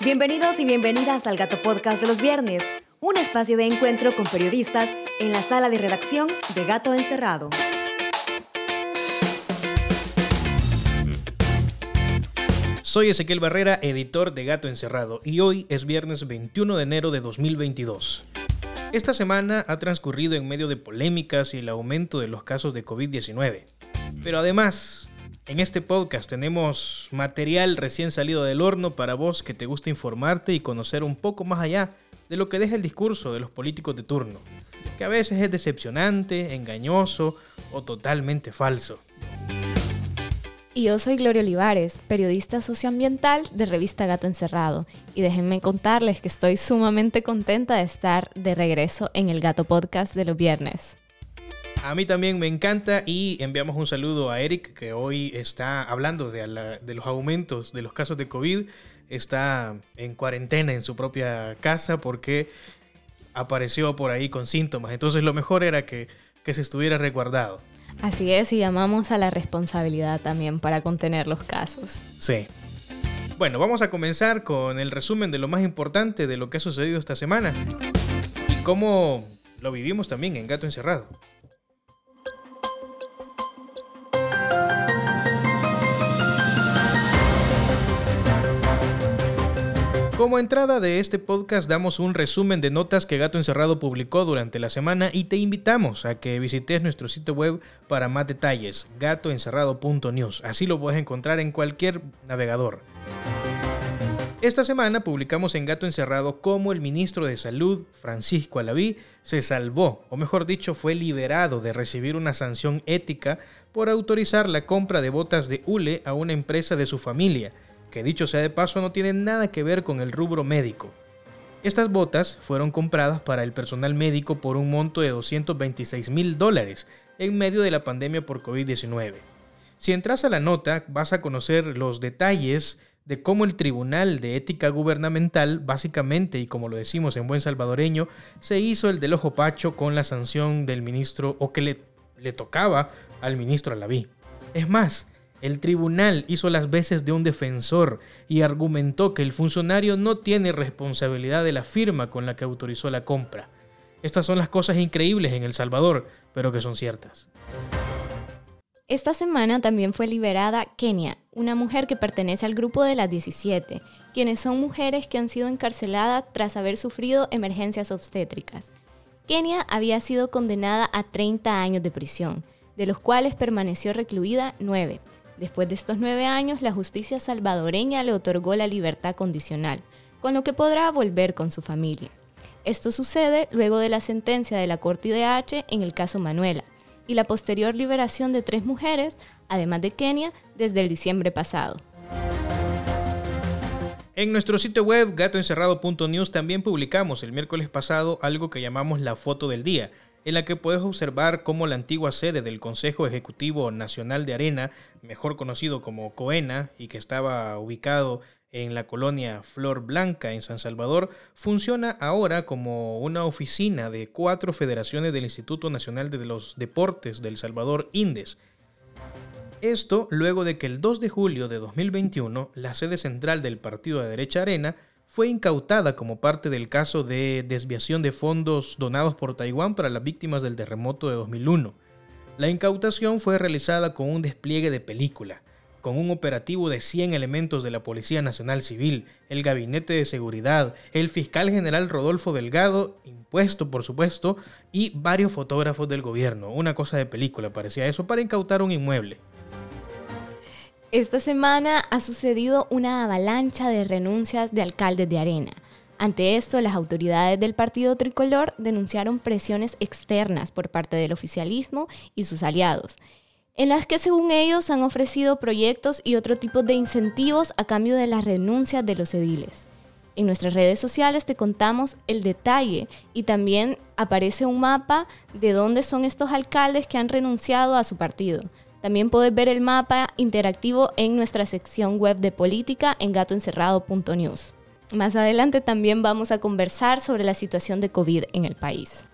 Bienvenidos y bienvenidas al Gato Podcast de los viernes, un espacio de encuentro con periodistas en la sala de redacción de Gato Encerrado. Soy Ezequiel Barrera, editor de Gato Encerrado, y hoy es viernes 21 de enero de 2022. Esta semana ha transcurrido en medio de polémicas y el aumento de los casos de COVID-19. Pero además, en este podcast tenemos material recién salido del horno para vos que te gusta informarte y conocer un poco más allá de lo que deja el discurso de los políticos de turno, que a veces es decepcionante, engañoso o totalmente falso. Y yo soy Gloria Olivares, periodista socioambiental de revista Gato Encerrado. Y déjenme contarles que estoy sumamente contenta de estar de regreso en el Gato Podcast de los viernes. A mí también me encanta y enviamos un saludo a Eric que hoy está hablando de, de los aumentos de los casos de COVID. Está en cuarentena en su propia casa porque apareció por ahí con síntomas. Entonces lo mejor era que, que se estuviera resguardado. Así es, y llamamos a la responsabilidad también para contener los casos. Sí. Bueno, vamos a comenzar con el resumen de lo más importante de lo que ha sucedido esta semana y cómo lo vivimos también en Gato Encerrado. Como entrada de este podcast damos un resumen de notas que Gato Encerrado publicó durante la semana y te invitamos a que visites nuestro sitio web para más detalles, gatoencerrado.news. Así lo puedes encontrar en cualquier navegador. Esta semana publicamos en Gato Encerrado cómo el ministro de Salud, Francisco Alaví, se salvó, o mejor dicho, fue liberado de recibir una sanción ética por autorizar la compra de botas de hule a una empresa de su familia que dicho sea de paso no tiene nada que ver con el rubro médico. Estas botas fueron compradas para el personal médico por un monto de 226 mil dólares en medio de la pandemia por COVID-19. Si entras a la nota vas a conocer los detalles de cómo el Tribunal de Ética Gubernamental, básicamente, y como lo decimos en buen salvadoreño, se hizo el del ojo pacho con la sanción del ministro o que le, le tocaba al ministro Alaví. Es más, el tribunal hizo las veces de un defensor y argumentó que el funcionario no tiene responsabilidad de la firma con la que autorizó la compra. Estas son las cosas increíbles en El Salvador, pero que son ciertas. Esta semana también fue liberada Kenia, una mujer que pertenece al grupo de las 17, quienes son mujeres que han sido encarceladas tras haber sufrido emergencias obstétricas. Kenia había sido condenada a 30 años de prisión, de los cuales permaneció recluida 9 Después de estos nueve años, la justicia salvadoreña le otorgó la libertad condicional, con lo que podrá volver con su familia. Esto sucede luego de la sentencia de la Corte IDH en el caso Manuela y la posterior liberación de tres mujeres, además de Kenia, desde el diciembre pasado. En nuestro sitio web gatoencerrado.news también publicamos el miércoles pasado algo que llamamos la foto del día, en la que puedes observar cómo la antigua sede del Consejo Ejecutivo Nacional de Arena, mejor conocido como COENA y que estaba ubicado en la colonia Flor Blanca en San Salvador, funciona ahora como una oficina de cuatro federaciones del Instituto Nacional de los Deportes del Salvador, INDES. Esto luego de que el 2 de julio de 2021 la sede central del partido de derecha Arena fue incautada como parte del caso de desviación de fondos donados por Taiwán para las víctimas del terremoto de 2001. La incautación fue realizada con un despliegue de película, con un operativo de 100 elementos de la Policía Nacional Civil, el Gabinete de Seguridad, el fiscal general Rodolfo Delgado, impuesto por supuesto, y varios fotógrafos del gobierno. Una cosa de película parecía eso para incautar un inmueble. Esta semana ha sucedido una avalancha de renuncias de alcaldes de Arena. Ante esto, las autoridades del partido tricolor denunciaron presiones externas por parte del oficialismo y sus aliados, en las que según ellos han ofrecido proyectos y otro tipo de incentivos a cambio de las renuncias de los ediles. En nuestras redes sociales te contamos el detalle y también aparece un mapa de dónde son estos alcaldes que han renunciado a su partido. También puedes ver el mapa interactivo en nuestra sección web de política en gatoencerrado.news. Más adelante también vamos a conversar sobre la situación de COVID en el país.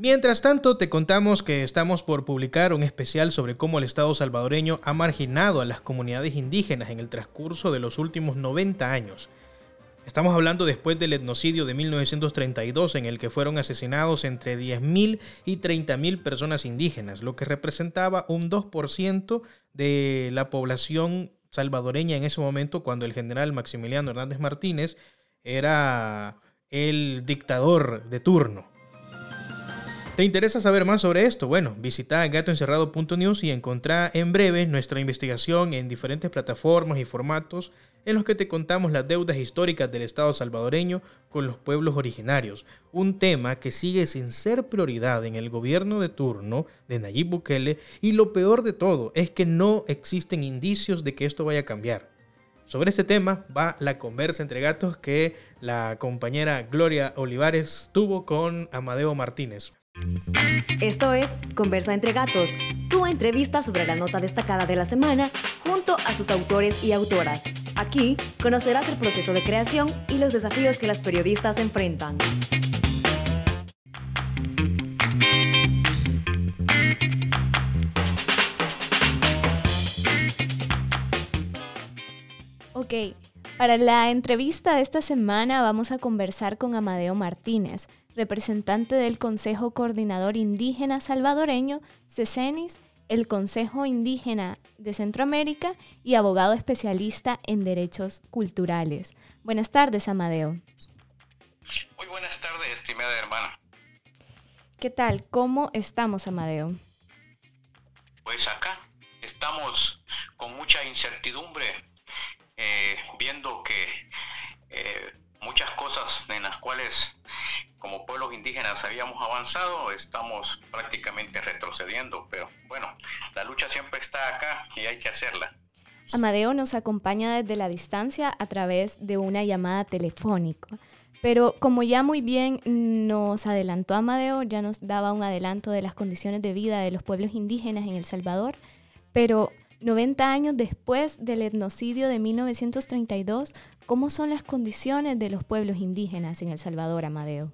Mientras tanto, te contamos que estamos por publicar un especial sobre cómo el Estado salvadoreño ha marginado a las comunidades indígenas en el transcurso de los últimos 90 años. Estamos hablando después del etnocidio de 1932 en el que fueron asesinados entre 10.000 y 30.000 personas indígenas, lo que representaba un 2% de la población salvadoreña en ese momento cuando el general Maximiliano Hernández Martínez era el dictador de turno. ¿Te interesa saber más sobre esto? Bueno, visita gatoencerrado.news y encontrá en breve nuestra investigación en diferentes plataformas y formatos en los que te contamos las deudas históricas del Estado salvadoreño con los pueblos originarios, un tema que sigue sin ser prioridad en el gobierno de turno de Nayib Bukele y lo peor de todo es que no existen indicios de que esto vaya a cambiar. Sobre este tema va la conversa entre gatos que la compañera Gloria Olivares tuvo con Amadeo Martínez. Esto es Conversa entre Gatos, tu entrevista sobre la nota destacada de la semana junto a sus autores y autoras. Aquí conocerás el proceso de creación y los desafíos que las periodistas enfrentan. Ok, para la entrevista de esta semana vamos a conversar con Amadeo Martínez, representante del Consejo Coordinador Indígena Salvadoreño, CECENIS, el Consejo Indígena de Centroamérica y abogado especialista en derechos culturales. Buenas tardes, Amadeo. Muy buenas tardes, estimada hermana. ¿Qué tal? ¿Cómo estamos, Amadeo? Pues acá estamos con mucha incertidumbre, eh, viendo que eh, muchas cosas en las cuales como pueblos indígenas habíamos avanzado, estamos prácticamente retrocediendo, pero bueno, la lucha siempre está acá y hay que hacerla. Amadeo nos acompaña desde la distancia a través de una llamada telefónica. Pero como ya muy bien nos adelantó Amadeo, ya nos daba un adelanto de las condiciones de vida de los pueblos indígenas en El Salvador, pero 90 años después del etnocidio de 1932, ¿cómo son las condiciones de los pueblos indígenas en El Salvador, Amadeo?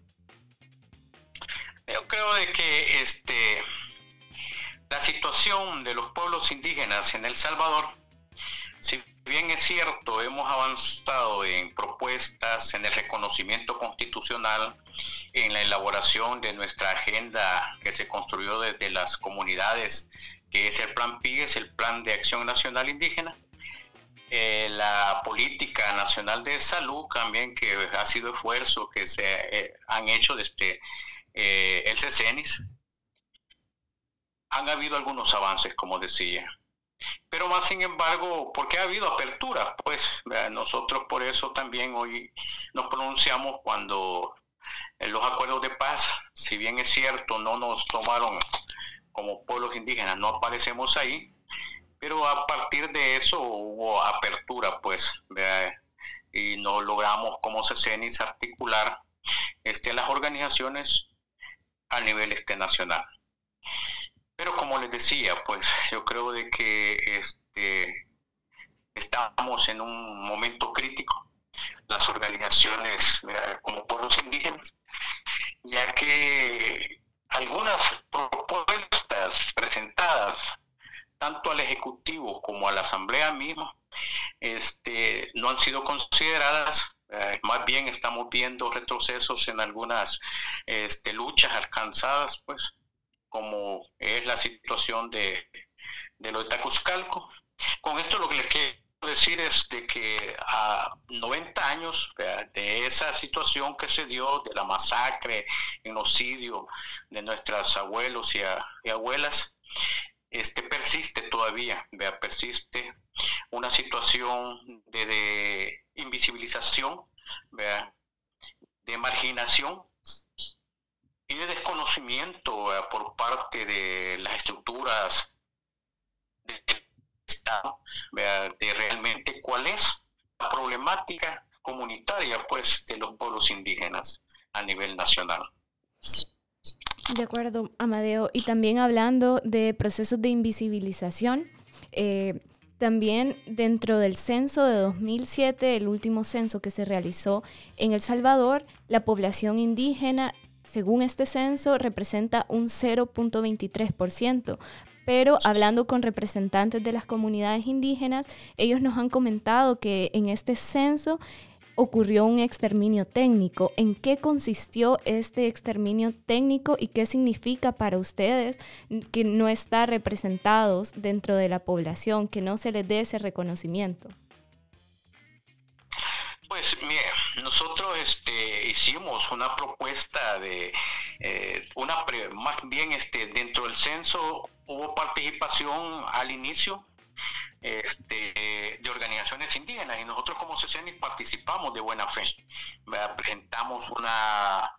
Yo creo de que este, la situación de los pueblos indígenas en El Salvador, si bien es cierto, hemos avanzado en propuestas, en el reconocimiento constitucional, en la elaboración de nuestra agenda que se construyó desde las comunidades, que es el Plan PIGES, el Plan de Acción Nacional Indígena, eh, la política nacional de salud también, que ha sido esfuerzo que se eh, han hecho desde eh, el CECENIS, han habido algunos avances, como decía. Pero más sin embargo, porque ha habido apertura, pues nosotros por eso también hoy nos pronunciamos cuando en los acuerdos de paz, si bien es cierto, no nos tomaron como pueblos indígenas, no aparecemos ahí, pero a partir de eso hubo apertura, pues, y no logramos como CECENIS articular este, las organizaciones a nivel este nacional. Pero como les decía, pues yo creo de que este, estamos en un momento crítico, las organizaciones como pueblos indígenas, ya que algunas propuestas presentadas tanto al Ejecutivo como a la Asamblea misma este, no han sido consideradas eh, más bien estamos viendo retrocesos en algunas este, luchas alcanzadas, pues, como es la situación de, de lo de Tacuzcalco. Con esto lo que les quiero decir es de que a 90 años de esa situación que se dio, de la masacre, genocidio de nuestros abuelos y, y abuelas, este, persiste todavía, vea, persiste una situación de, invisibilización, de marginación y de desconocimiento por parte de las estructuras del Estado, de realmente cuál es la problemática comunitaria pues de los pueblos indígenas a nivel nacional. De acuerdo, Amadeo. Y también hablando de procesos de invisibilización, eh, también dentro del censo de 2007, el último censo que se realizó en El Salvador, la población indígena, según este censo, representa un 0.23%. Pero hablando con representantes de las comunidades indígenas, ellos nos han comentado que en este censo ocurrió un exterminio técnico. ¿En qué consistió este exterminio técnico y qué significa para ustedes que no está representados dentro de la población, que no se les dé ese reconocimiento? Pues mire, nosotros este, hicimos una propuesta de eh, una más bien este dentro del censo hubo participación al inicio este, de organizaciones indígenas y nosotros como CECENI participamos de buena fe. Presentamos una,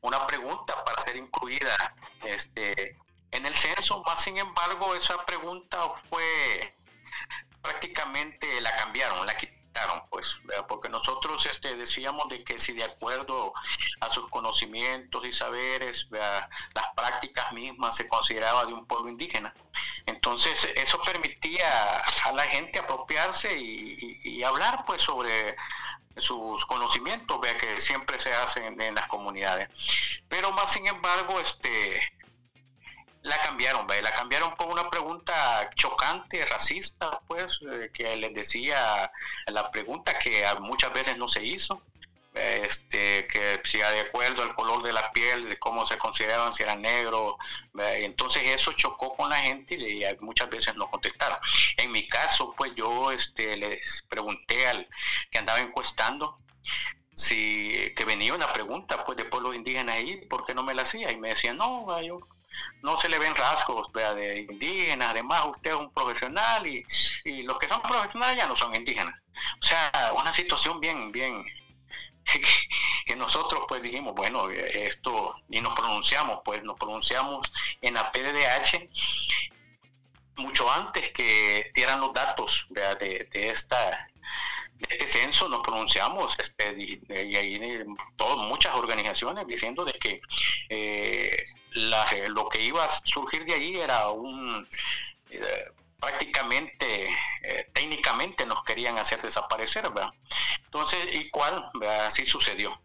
una pregunta para ser incluida este, en el censo, más sin embargo esa pregunta fue prácticamente la cambiaron, la quitaron pues, porque nosotros este, decíamos de que si de acuerdo a sus conocimientos y saberes, las prácticas mismas se consideraba de un pueblo indígena. Entonces, eso permitía a la gente apropiarse y, hablar pues sobre sus conocimientos, vea que siempre se hacen en las comunidades. Pero más sin embargo, este la cambiaron, la cambiaron por una pregunta chocante, racista, pues, eh, que les decía la pregunta que muchas veces no se hizo, este, que si de acuerdo al color de la piel, de cómo se consideraban, si eran negros, entonces eso chocó con la gente y muchas veces no contestaron. En mi caso, pues yo este, les pregunté al que andaba encuestando, si que venía una pregunta pues de pueblos indígenas ahí, ¿por qué no me la hacía? Y me decían, no, yo no se le ven rasgos de indígenas, además usted es un profesional y, los que son profesionales ya no son indígenas. O sea, una situación bien, bien, que, nosotros pues dijimos, bueno, esto, y nos pronunciamos, pues nos pronunciamos en la PDDH mucho antes que dieran los datos de, esta de este censo nos pronunciamos este, y, ahí todas muchas organizaciones diciendo de que eh, lo que iba a surgir de ahí era un... Eh, prácticamente, eh, técnicamente nos querían hacer desaparecer, ¿verdad? Entonces, ¿y cuál? Así sucedió.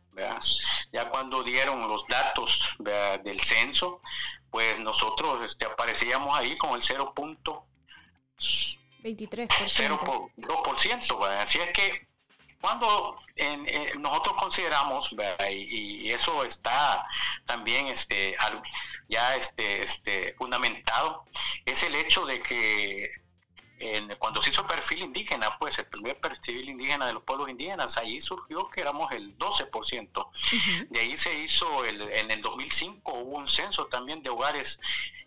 Ya cuando dieron los datos del censo, pues nosotros este, aparecíamos ahí con el 0.23%. 0.2%. Así es que cuando nosotros consideramos, y, eso está también este, ya este, este, fundamentado, es el hecho de que cuando se hizo perfil indígena, pues el primer perfil indígena de los pueblos indígenas, ahí surgió que éramos el 12%. De ahí se hizo, el, en el 2005 hubo un censo también de hogares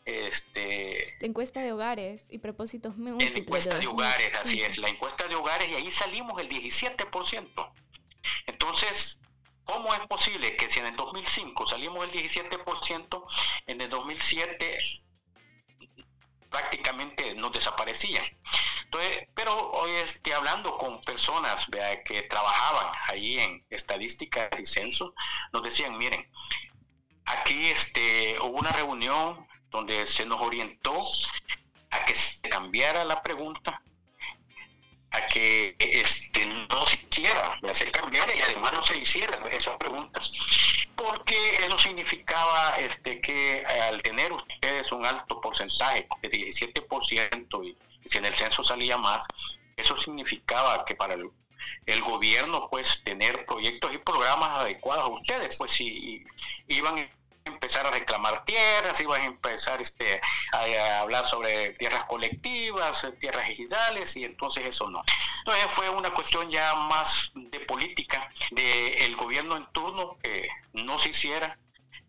este la encuesta de hogares y propósitos múltiples. La encuesta de, hogares, así es, la encuesta de hogares y ahí salimos el 17%. Entonces, ¿cómo es posible que si en el 2005 salimos el 17%, en el 2007 prácticamente nos desaparecían? Entonces, pero hoy estoy hablando con personas que trabajaban ahí en estadísticas y censo, nos decían, miren, aquí este, hubo una reunión donde se nos orientó a que se cambiara la pregunta, que este, no se hiciera, se cambiara y además no se hiciera esas preguntas, porque eso significaba este, que al tener ustedes un alto porcentaje, de 17%, y, si en el censo salía más, eso significaba que para el, el gobierno pues tener proyectos y programas adecuados a ustedes, pues si iban empezar a reclamar tierras, ibas a empezar este, a, hablar sobre tierras colectivas, tierras ejidales, y entonces eso no. Entonces fue una cuestión ya más de política del gobierno en turno que no se hiciera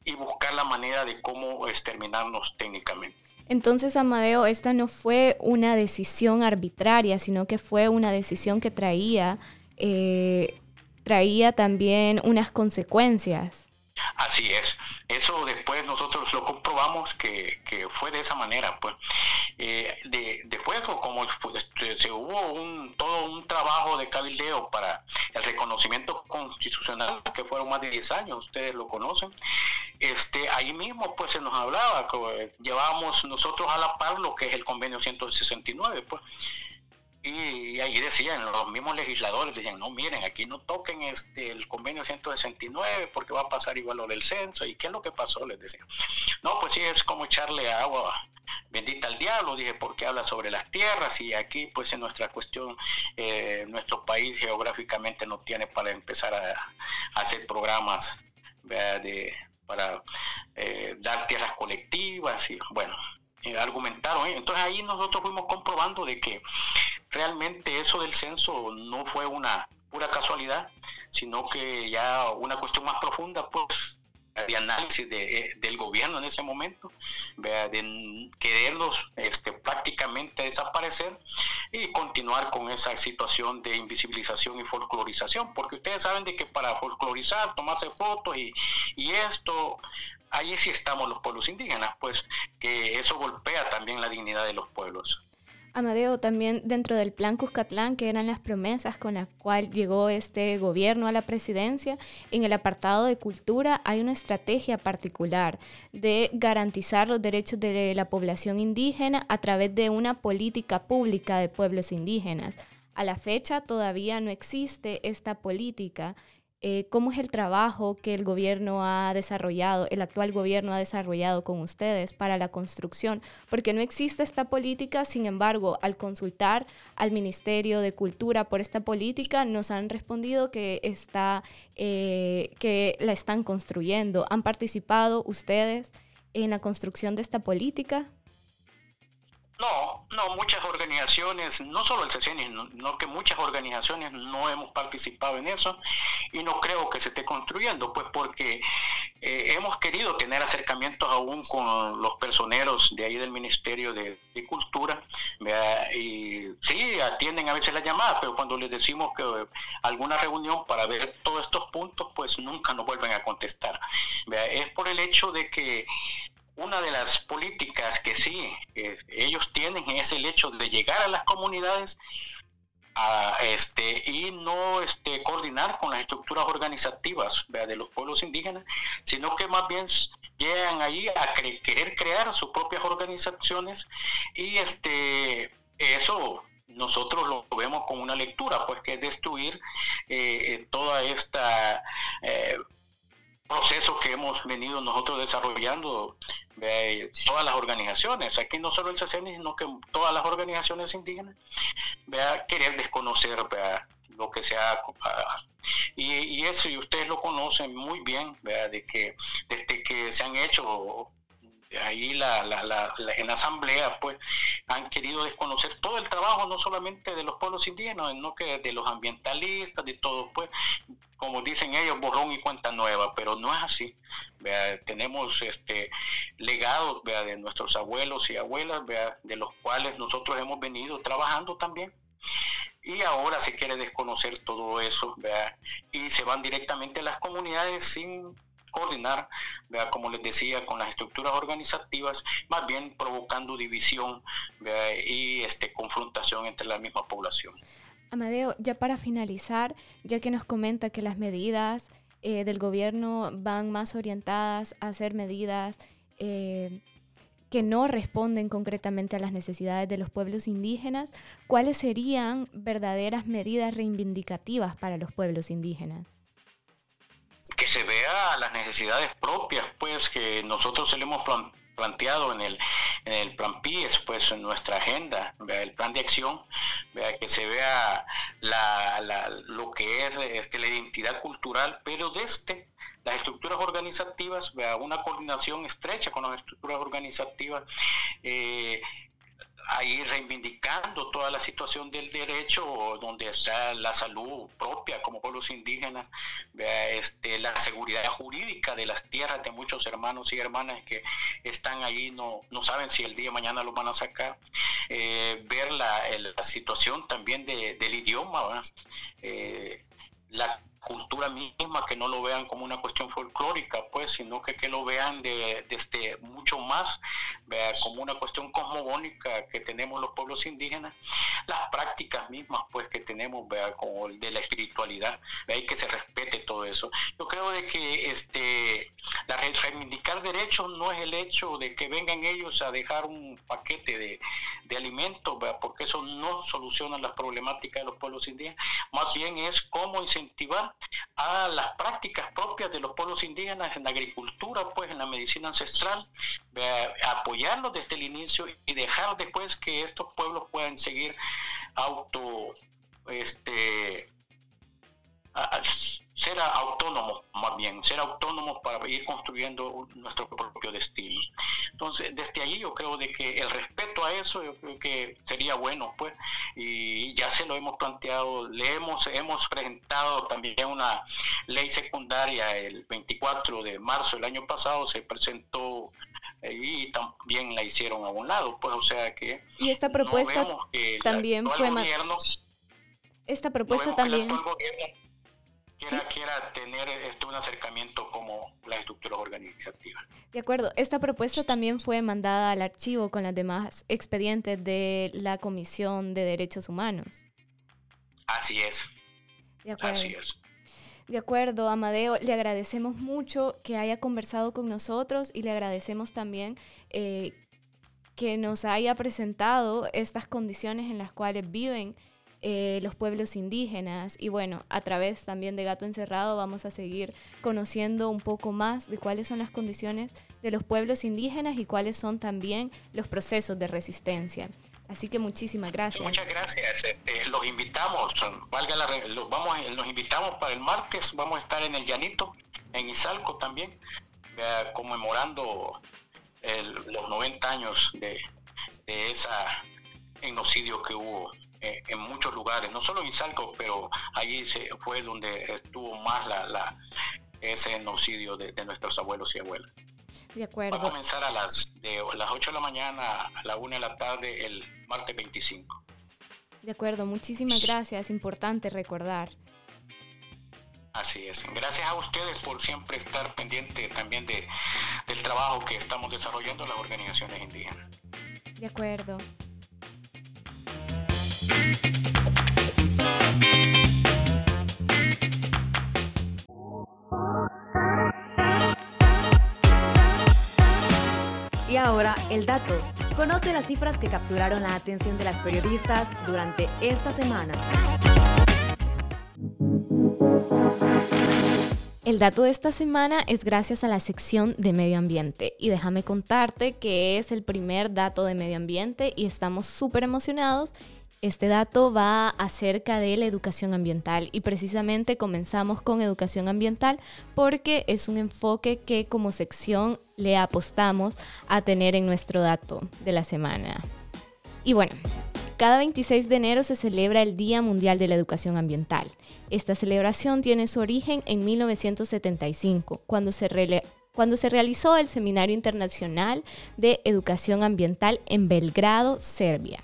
y buscar la manera de cómo exterminarnos técnicamente. Entonces, Amadeo, esta no fue una decisión arbitraria, sino que fue una decisión que traía, eh, traía también unas consecuencias. Así es. Eso después nosotros lo comprobamos que, fue de esa manera. Pues eh, de, después, como este, se hubo un, todo un trabajo de cabildeo para el reconocimiento constitucional, que fueron más de 10 años, ustedes lo conocen, este, ahí mismo pues se nos hablaba, que llevábamos nosotros a la par lo que es el convenio 169, pues y, ahí decían, los mismos legisladores decían, no, miren, aquí no toquen este el convenio 169 porque va a pasar igual lo del censo. ¿Y qué es lo que pasó? Les decían. No, pues sí, es como echarle agua bendita al diablo, dije, porque habla sobre las tierras y aquí pues en nuestra cuestión, eh, nuestro país geográficamente no tiene para empezar a, hacer programas de, para eh, dar tierras colectivas y bueno, eh, argumentaron. Entonces ahí nosotros fuimos comprobando de que realmente eso del censo no fue una pura casualidad, sino que ya una cuestión más profunda, pues de análisis de, eh, del gobierno en ese momento, de quererlos este, prácticamente desaparecer y continuar con esa situación de invisibilización y folclorización, porque ustedes saben de que para folclorizar, tomarse fotos y, y esto, ahí sí estamos los pueblos indígenas, pues que eso golpea también la dignidad de los pueblos. Amadeo, también dentro del plan Cuscatlán, que eran las promesas con las cuales llegó este gobierno a la presidencia, en el apartado de cultura hay una estrategia particular de garantizar los derechos de la población indígena a través de una política pública de pueblos indígenas. A la fecha todavía no existe esta política eh, cómo es el trabajo que el gobierno ha desarrollado, el actual gobierno ha desarrollado con ustedes para la construcción, porque no existe esta política, sin embargo, al consultar al Ministerio de Cultura por esta política, nos han respondido que, está, eh, que la están construyendo. ¿Han participado ustedes en la construcción de esta política? No, no, muchas organizaciones, no solo el CCN, sino que muchas organizaciones no hemos participado en eso y no creo que se esté construyendo, pues porque eh, hemos querido tener acercamientos aún con los personeros de ahí del Ministerio de, Cultura y sí, atienden a veces la llamada, pero cuando les decimos que alguna reunión para ver todos estos puntos, pues nunca nos vuelven a contestar. Es por el hecho de que una de las políticas que sí ellos tienen es el hecho de llegar a las comunidades este, y no este, coordinar con las estructuras organizativas de los pueblos indígenas, sino que más bien llegan ahí a querer crear sus propias organizaciones y este, eso nosotros lo vemos con una lectura, pues que es destruir eh, toda esta... Eh, proceso que hemos venido nosotros desarrollando todas las organizaciones, aquí no solo el CCN, sino que todas las organizaciones indígenas, vea, querer desconocer lo que se ha... Y, y, eso, y ustedes lo conocen muy bien, vea, de que desde que se han hecho ahí la, la, la, en la asamblea pues han querido desconocer todo el trabajo no solamente de los pueblos indígenas sino que de los ambientalistas de todo pues como dicen ellos borrón y cuenta nueva pero no es así tenemos este legados de nuestros abuelos y abuelas de los cuales nosotros hemos venido trabajando también y ahora se quiere desconocer todo eso y se van directamente a las comunidades sin coordinar, vea como les decía, con las estructuras organizativas, más bien provocando división y este, confrontación entre la misma población. Amadeo, ya para finalizar, ya que nos comenta que las medidas eh, del gobierno van más orientadas a hacer medidas eh, que no responden concretamente a las necesidades de los pueblos indígenas, ¿cuáles serían verdaderas medidas reivindicativas para los pueblos indígenas? Que se vea las necesidades propias, pues que nosotros se le hemos planteado en el, en el plan PIES, pues en nuestra agenda, el plan de acción, vea que se vea la, la, lo que es este, la identidad cultural, pero desde las estructuras organizativas, vea una coordinación estrecha con las estructuras organizativas. Eh, ahí reivindicando toda la situación del derecho, donde está la salud propia como pueblos indígenas, este, la seguridad jurídica de las tierras de muchos hermanos y hermanas que están ahí, no, no saben si el día de mañana los van a sacar, eh, ver la, situación también del idioma, eh, la cultura misma, que no lo vean como una cuestión folclórica, pues, sino que, que lo vean de, este, mucho más vea, como una cuestión cosmogónica que tenemos los pueblos indígenas, las prácticas mismas, pues, que tenemos, vea, como de la espiritualidad, vea, que se respete todo eso. Yo creo de que este, la reivindicar derechos no es el hecho de que vengan ellos a dejar un paquete de, de alimentos, porque eso no soluciona las problemáticas de los pueblos indígenas, más bien es cómo incentivar a las prácticas propias de los pueblos indígenas en la agricultura, pues en la medicina ancestral, apoyarlos desde el inicio y dejar después que estos pueblos puedan seguir auto este ser autónomos, más bien, ser autónomos para ir construyendo nuestro propio destino. Entonces, desde ahí yo creo de que el respeto a eso, yo creo que sería bueno, pues, y ya se lo hemos planteado, le hemos, hemos presentado también una ley secundaria el 24 de marzo del año pasado, se presentó y también la hicieron a un lado, pues, o sea que... Y esta propuesta también fue... esta propuesta también quiera, tener este, un acercamiento como la estructura organizativa. De acuerdo, esta propuesta también fue mandada al archivo con las demás expedientes de la Comisión de Derechos Humanos. Así es. De acuerdo. Así es. De acuerdo, Amadeo, le agradecemos mucho que haya conversado con nosotros y le agradecemos también eh, que nos haya presentado estas condiciones en las cuales viven eh, los pueblos indígenas y bueno, a través también de Gato Encerrado vamos a seguir conociendo un poco más de cuáles son las condiciones de los pueblos indígenas y cuáles son también los procesos de resistencia. Así que muchísimas gracias. Muchas gracias. Este, los invitamos, valga la, los, vamos, los invitamos para el martes. Vamos a estar en el Llanito, en Izalco también, conmemorando los 90 años de, de esa genocidio que hubo eh, en muchos lugares, no solo en Izalco, pero allí se, fue donde estuvo más la, la ese genocidio de, nuestros abuelos y abuelas. De acuerdo. Va a comenzar a las, de las 8 de la mañana a la 1 de la tarde el martes 25. De acuerdo, muchísimas gracias, importante recordar. Así es. Gracias a ustedes por siempre estar pendiente también de, del trabajo que estamos desarrollando las organizaciones indígenas. De acuerdo. Y ahora el dato. Conoce las cifras que capturaron la atención de las periodistas durante esta semana. El dato de esta semana es gracias a la sección de medio ambiente y déjame contarte que es el primer dato de medio ambiente y estamos súper emocionados este dato va acerca de la educación ambiental y precisamente comenzamos con educación ambiental porque es un enfoque que como sección le apostamos a tener en nuestro dato de la semana. Y bueno, cada 26 de enero se celebra el Día Mundial de la Educación Ambiental. Esta celebración tiene su origen en 1975, cuando se, cuando se realizó el Seminario Internacional de Educación Ambiental en Belgrado, Serbia.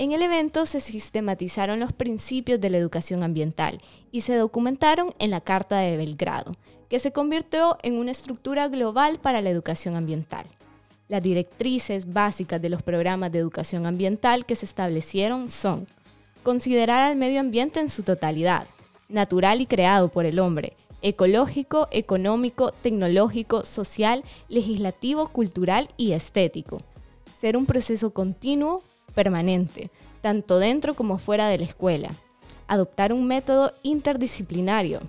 En el evento se sistematizaron los principios de la educación ambiental y se documentaron en la Carta de Belgrado, que se convirtió en una estructura global para la educación ambiental. Las directrices básicas de los programas de educación ambiental que se establecieron son considerar al medio ambiente en su totalidad, natural y creado por el hombre, ecológico, económico, tecnológico, social, legislativo, cultural y estético. Ser un proceso continuo, permanente, tanto dentro como fuera de la escuela. Adoptar un método interdisciplinario.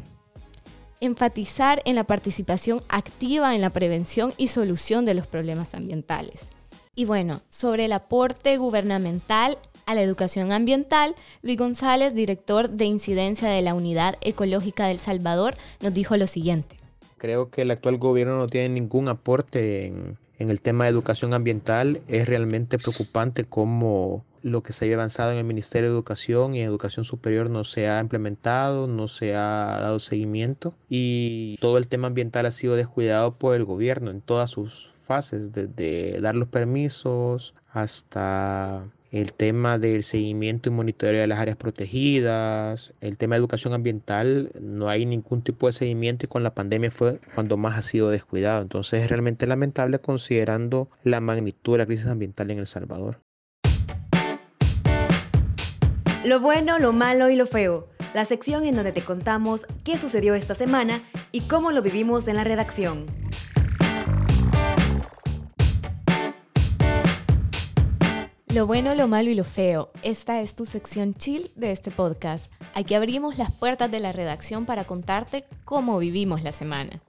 Enfatizar en la participación activa en la prevención y solución de los problemas ambientales. Y bueno, sobre el aporte gubernamental a la educación ambiental, Luis González, director de incidencia de la Unidad Ecológica del Salvador, nos dijo lo siguiente. Creo que el actual gobierno no tiene ningún aporte en, en el tema de educación ambiental es realmente preocupante cómo lo que se haya avanzado en el Ministerio de Educación y Educación Superior no se ha implementado, no se ha dado seguimiento y todo el tema ambiental ha sido descuidado por el gobierno en todas sus fases, desde dar los permisos hasta el tema del seguimiento y monitoreo de las áreas protegidas, el tema de educación ambiental, no hay ningún tipo de seguimiento y con la pandemia fue cuando más ha sido descuidado. Entonces es realmente lamentable considerando la magnitud de la crisis ambiental en El Salvador. Lo bueno, lo malo y lo feo. La sección en donde te contamos qué sucedió esta semana y cómo lo vivimos en la redacción. Lo bueno, lo malo y lo feo. Esta es tu sección chill de este podcast. Aquí abrimos las puertas de la redacción para contarte cómo vivimos la semana.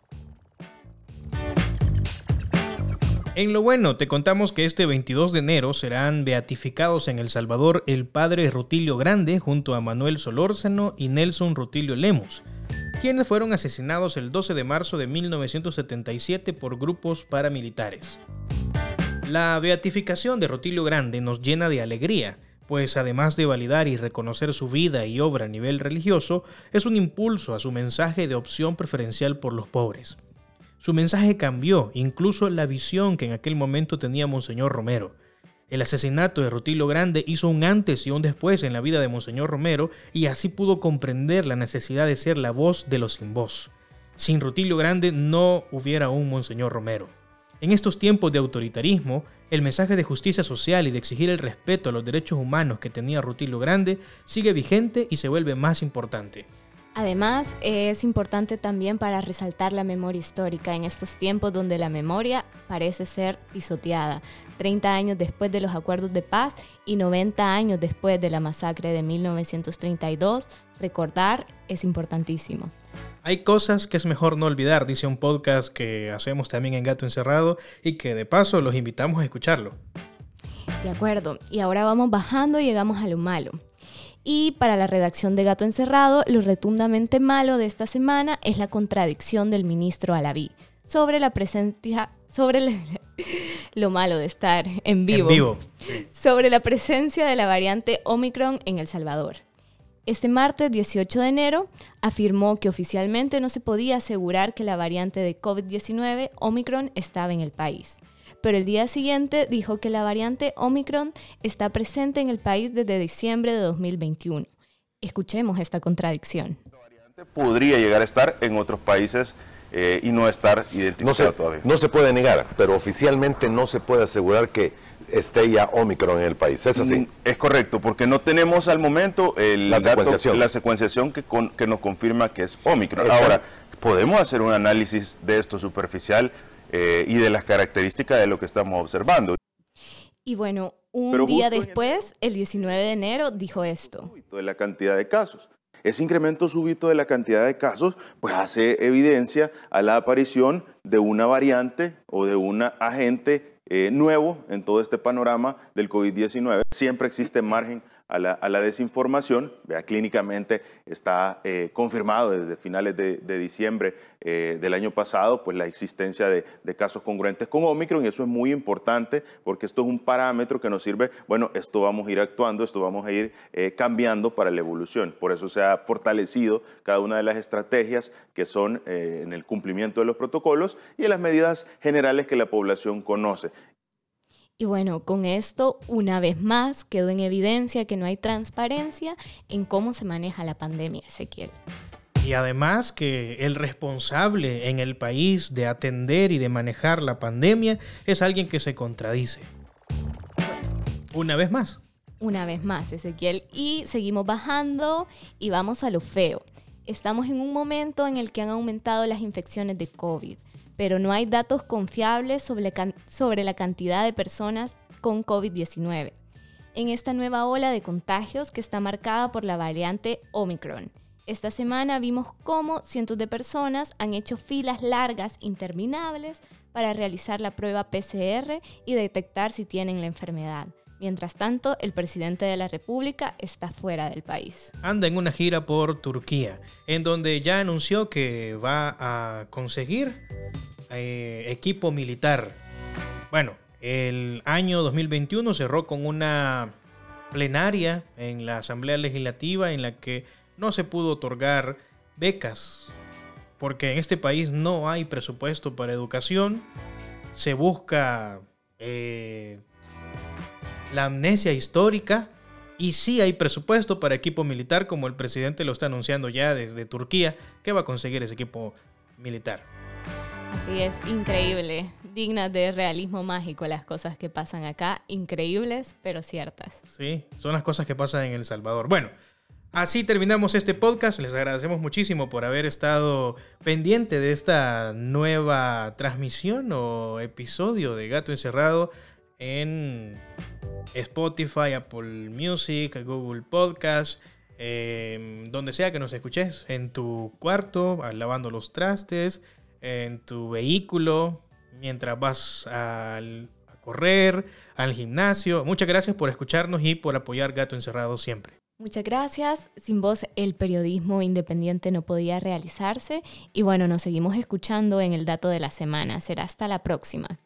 En lo bueno, te contamos que este 22 de enero serán beatificados en El Salvador el padre Rutilio Grande junto a Manuel Solórzano y Nelson Rutilio Lemos, quienes fueron asesinados el 12 de marzo de 1977 por grupos paramilitares. La beatificación de Rutilio Grande nos llena de alegría, pues además de validar y reconocer su vida y obra a nivel religioso, es un impulso a su mensaje de opción preferencial por los pobres. Su mensaje cambió, incluso la visión que en aquel momento tenía Monseñor Romero. El asesinato de Rutilio Grande hizo un antes y un después en la vida de Monseñor Romero y así pudo comprender la necesidad de ser la voz de los sin voz. Sin Rutilio Grande no hubiera un Monseñor Romero. En estos tiempos de autoritarismo, el mensaje de justicia social y de exigir el respeto a los derechos humanos que tenía Rutilio Grande sigue vigente y se vuelve más importante. Además, es importante también para resaltar la memoria histórica en estos tiempos donde la memoria parece ser pisoteada. 30 años después de los acuerdos de paz y 90 años después de la masacre de 1932, recordar es importantísimo. Hay cosas que es mejor no olvidar, dice un podcast que hacemos también en Gato Encerrado y que de paso los invitamos a escucharlo. De acuerdo, y ahora vamos bajando y llegamos a lo malo. Y para la redacción de Gato Encerrado, lo retundamente malo de esta semana es la contradicción del ministro Alaví sobre la presencia, sobre lo malo de estar en vivo, en vivo. sobre la presencia de la variante Omicron en El Salvador. Este martes 18 de enero afirmó que oficialmente no se podía asegurar que la variante de COVID-19 Omicron estaba en el país. Pero el día siguiente dijo que la variante Omicron está presente en el país desde diciembre de 2021. Escuchemos esta contradicción. La variante podría llegar a estar en otros países eh, y no estar identificada todavía. No se puede negar, pero oficialmente no se puede asegurar que esté ya Omicron en el país. ¿Es así? Mm, es correcto, porque no tenemos al momento la, secuenciación. la secuenciación que, que nos confirma que es Omicron. Ahora, podemos hacer un análisis de esto superficial eh, y de las características de lo que estamos observando. Y bueno, un día después, el 19 de enero, dijo esto. De la cantidad de casos. Ese incremento súbito de la cantidad de casos pues hace evidencia a la aparición de una variante o de un agente eh, nuevo en todo este panorama del COVID-19. Siempre existe margen a la, desinformación. Vea, clínicamente está eh, confirmado desde finales de, diciembre eh, del año pasado pues la existencia de, casos congruentes con Omicron y eso es muy importante porque esto es un parámetro que nos sirve, bueno, esto vamos a ir actuando, esto vamos a ir eh, cambiando para la evolución. Por eso se ha fortalecido cada una de las estrategias que son en el cumplimiento de los protocolos y en las medidas generales que la población conoce. Y bueno, con esto una vez más quedó en evidencia que no hay transparencia en cómo se maneja la pandemia, Ezequiel. Y además que el responsable en el país de atender y de manejar la pandemia es alguien que se contradice. Una vez más. Una vez más, Ezequiel. Y seguimos bajando y vamos a lo feo. Estamos en un momento en el que han aumentado las infecciones de COVID pero no hay datos confiables sobre, sobre la cantidad de personas con COVID-19 en esta nueva ola de contagios que está marcada por la variante Omicron. Esta semana vimos cómo cientos de personas han hecho filas largas, interminables, para realizar la prueba PCR y detectar si tienen la enfermedad. Mientras tanto, el presidente de la República está fuera del país. Anda en una gira por Turquía, en donde ya anunció que va a conseguir eh, equipo militar. Bueno, el año 2021 cerró con una plenaria en la Asamblea Legislativa en la que no se pudo otorgar becas, porque en este país no hay presupuesto para educación, se busca eh, la amnesia histórica y sí hay presupuesto para equipo militar, como el presidente lo está anunciando ya desde Turquía, que va a conseguir ese equipo militar. Así es, increíble, dignas de realismo mágico las cosas que pasan acá, increíbles pero ciertas. Sí, son las cosas que pasan en El Salvador. Bueno, así terminamos este podcast, les agradecemos muchísimo por haber estado pendiente de esta nueva transmisión o episodio de Gato Encerrado en Spotify, Apple Music, Google Podcast. Em, donde sea que nos escuches, en tu cuarto, lavando los trastes, en tu vehículo, mientras vas a correr, al gimnasio. Muchas gracias por escucharnos y por apoyar Gato Encerrado siempre. Muchas gracias. Sin vos el periodismo independiente no podía realizarse. Y bueno, nos seguimos escuchando en el dato de la semana. Será hasta la próxima.